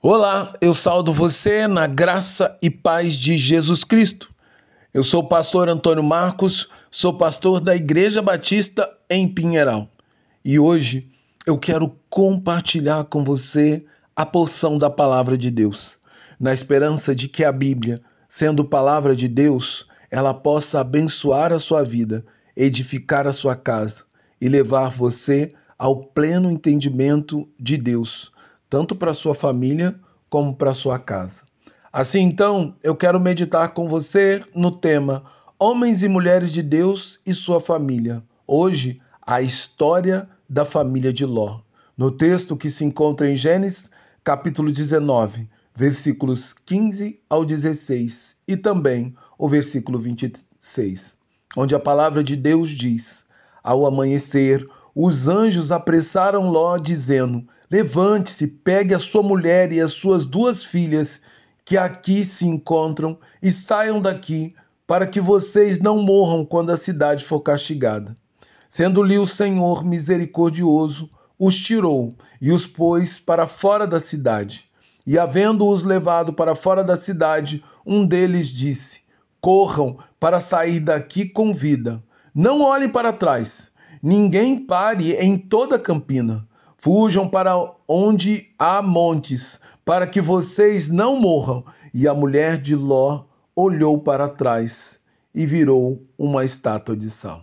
Olá, eu saldo você na graça e paz de Jesus Cristo. Eu sou o pastor Antônio Marcos, sou pastor da Igreja Batista em Pinheiral. E hoje eu quero compartilhar com você a porção da palavra de Deus, na esperança de que a Bíblia, sendo palavra de Deus, ela possa abençoar a sua vida, edificar a sua casa e levar você ao pleno entendimento de Deus tanto para sua família como para sua casa. Assim, então, eu quero meditar com você no tema Homens e Mulheres de Deus e sua família. Hoje, a história da família de Ló. No texto que se encontra em Gênesis, capítulo 19, versículos 15 ao 16 e também o versículo 26, onde a palavra de Deus diz: Ao amanhecer, os anjos apressaram Ló, dizendo: Levante-se, pegue a sua mulher e as suas duas filhas que aqui se encontram e saiam daqui, para que vocês não morram quando a cidade for castigada. Sendo-lhe o Senhor misericordioso, os tirou e os pôs para fora da cidade. E havendo-os levado para fora da cidade, um deles disse: Corram para sair daqui com vida. Não olhem para trás. Ninguém pare em toda campina Fujam para onde há montes, para que vocês não morram. E a mulher de Ló olhou para trás e virou uma estátua de sal.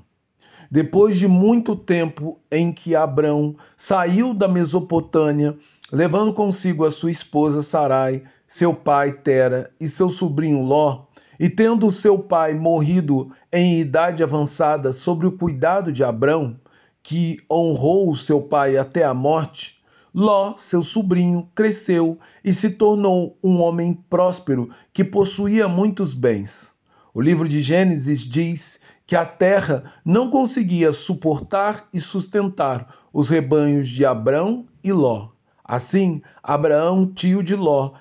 Depois de muito tempo em que Abrão saiu da Mesopotâmia, levando consigo a sua esposa Sarai, seu pai Tera e seu sobrinho Ló, e tendo seu pai morrido em idade avançada sob o cuidado de Abrão, que honrou o seu pai até a morte, Ló, seu sobrinho, cresceu e se tornou um homem próspero que possuía muitos bens. O livro de Gênesis diz que a terra não conseguia suportar e sustentar os rebanhos de Abrão e Ló. Assim, Abraão, tio de Ló,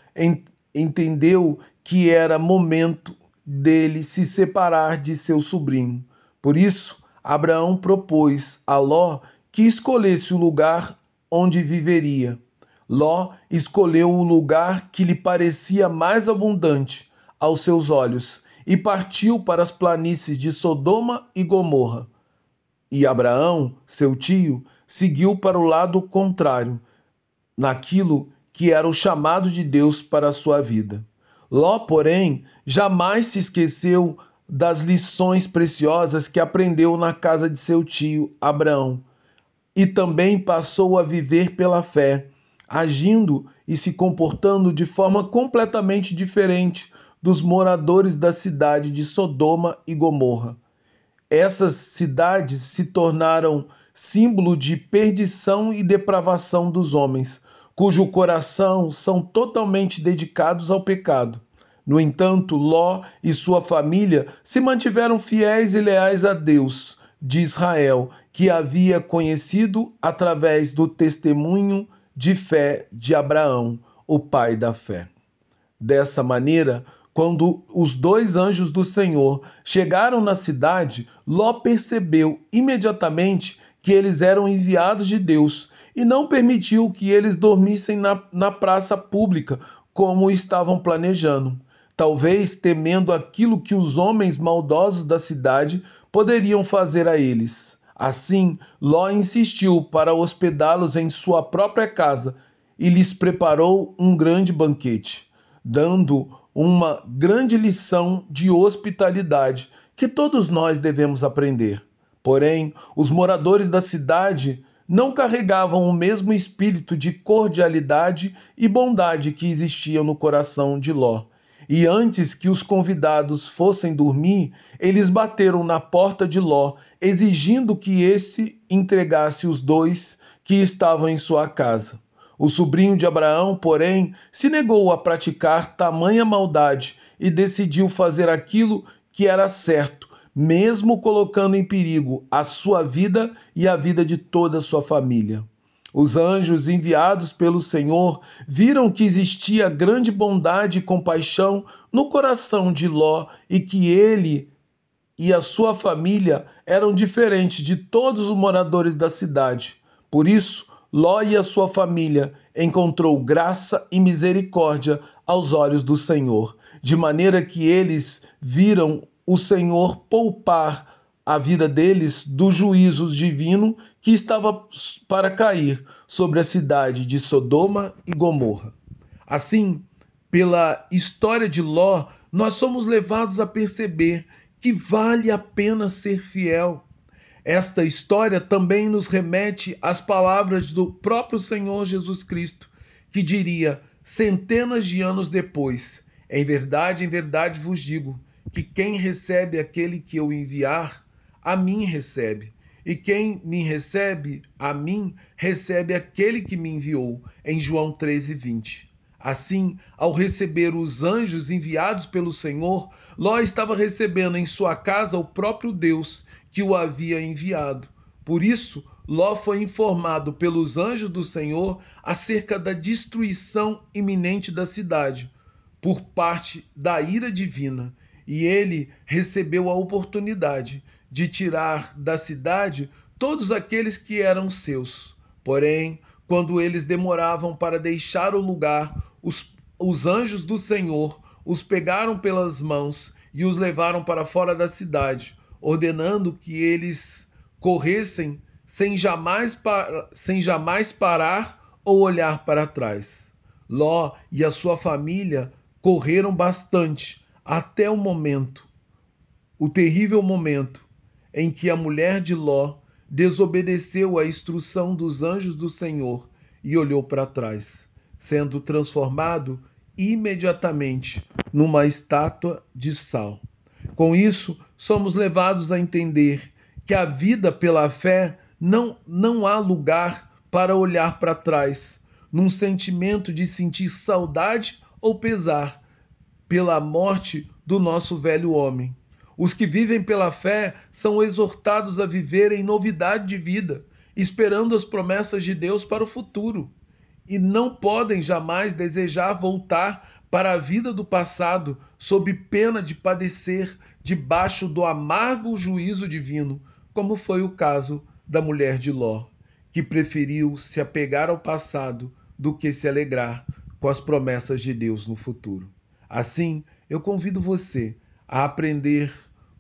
entendeu que era momento dele se separar de seu sobrinho. Por isso, Abraão propôs a Ló que escolhesse o lugar onde viveria. Ló escolheu o lugar que lhe parecia mais abundante aos seus olhos e partiu para as planícies de Sodoma e Gomorra. E Abraão, seu tio, seguiu para o lado contrário, naquilo que era o chamado de Deus para a sua vida. Ló, porém, jamais se esqueceu das lições preciosas que aprendeu na casa de seu tio Abraão, e também passou a viver pela fé, agindo e se comportando de forma completamente diferente dos moradores da cidade de Sodoma e Gomorra. Essas cidades se tornaram símbolo de perdição e depravação dos homens, cujo coração são totalmente dedicados ao pecado. No entanto, Ló e sua família se mantiveram fiéis e leais a Deus de Israel, que havia conhecido através do testemunho de fé de Abraão, o pai da fé. Dessa maneira, quando os dois anjos do Senhor chegaram na cidade, Ló percebeu imediatamente que eles eram enviados de Deus e não permitiu que eles dormissem na, na praça pública como estavam planejando talvez temendo aquilo que os homens maldosos da cidade poderiam fazer a eles. Assim, Ló insistiu para hospedá-los em sua própria casa e lhes preparou um grande banquete, dando uma grande lição de hospitalidade que todos nós devemos aprender. Porém, os moradores da cidade não carregavam o mesmo espírito de cordialidade e bondade que existia no coração de Ló. E antes que os convidados fossem dormir, eles bateram na porta de Ló, exigindo que esse entregasse os dois que estavam em sua casa. O sobrinho de Abraão, porém, se negou a praticar tamanha maldade e decidiu fazer aquilo que era certo, mesmo colocando em perigo a sua vida e a vida de toda a sua família. Os anjos enviados pelo Senhor viram que existia grande bondade e compaixão no coração de Ló e que ele e a sua família eram diferentes de todos os moradores da cidade. Por isso, Ló e a sua família encontrou graça e misericórdia aos olhos do Senhor, de maneira que eles viram o Senhor poupar a vida deles do juízo divino que estava para cair sobre a cidade de Sodoma e Gomorra. Assim, pela história de Ló, nós somos levados a perceber que vale a pena ser fiel esta história também nos remete às palavras do próprio Senhor Jesus Cristo, que diria centenas de anos depois: Em verdade, em verdade vos digo que quem recebe aquele que eu enviar, a mim recebe. E quem me recebe, a mim, recebe aquele que me enviou. Em João 13, 20. Assim, ao receber os anjos enviados pelo Senhor, Ló estava recebendo em sua casa o próprio Deus que o havia enviado. Por isso, Ló foi informado pelos anjos do Senhor acerca da destruição iminente da cidade, por parte da ira divina, e ele recebeu a oportunidade de tirar da cidade todos aqueles que eram seus. Porém, quando eles demoravam para deixar o lugar, os, os anjos do Senhor os pegaram pelas mãos e os levaram para fora da cidade, ordenando que eles corressem sem jamais, sem jamais parar ou olhar para trás. Ló e a sua família correram bastante até o momento, o terrível momento em que a mulher de Ló desobedeceu à instrução dos anjos do Senhor e olhou para trás sendo transformado imediatamente numa estátua de sal. Com isso, somos levados a entender que a vida pela fé não, não há lugar para olhar para trás, num sentimento de sentir saudade ou pesar pela morte do nosso velho homem. Os que vivem pela fé são exortados a viver em novidade de vida, esperando as promessas de Deus para o futuro e não podem jamais desejar voltar para a vida do passado sob pena de padecer debaixo do amargo juízo divino, como foi o caso da mulher de Ló, que preferiu se apegar ao passado do que se alegrar com as promessas de Deus no futuro. Assim, eu convido você a aprender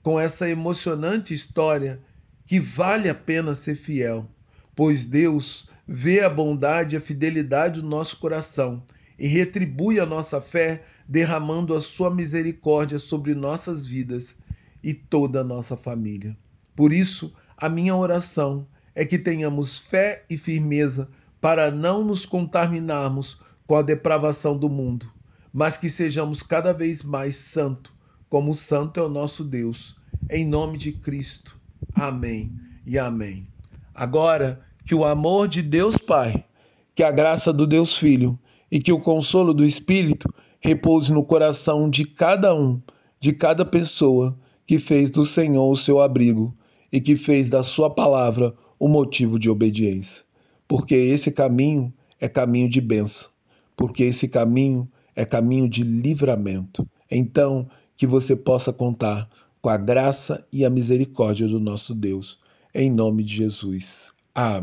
com essa emocionante história que vale a pena ser fiel, pois Deus vê a bondade e a fidelidade do nosso coração e retribui a nossa fé, derramando a sua misericórdia sobre nossas vidas e toda a nossa família. Por isso, a minha oração é que tenhamos fé e firmeza para não nos contaminarmos com a depravação do mundo, mas que sejamos cada vez mais santo, como o santo é o nosso Deus. Em nome de Cristo. Amém e amém. Agora, que o amor de Deus Pai, que a graça do Deus Filho e que o consolo do Espírito repouse no coração de cada um, de cada pessoa que fez do Senhor o seu abrigo e que fez da sua palavra o motivo de obediência. Porque esse caminho é caminho de bênção, porque esse caminho é caminho de livramento. Então, que você possa contar com a graça e a misericórdia do nosso Deus. Em nome de Jesus. Amém.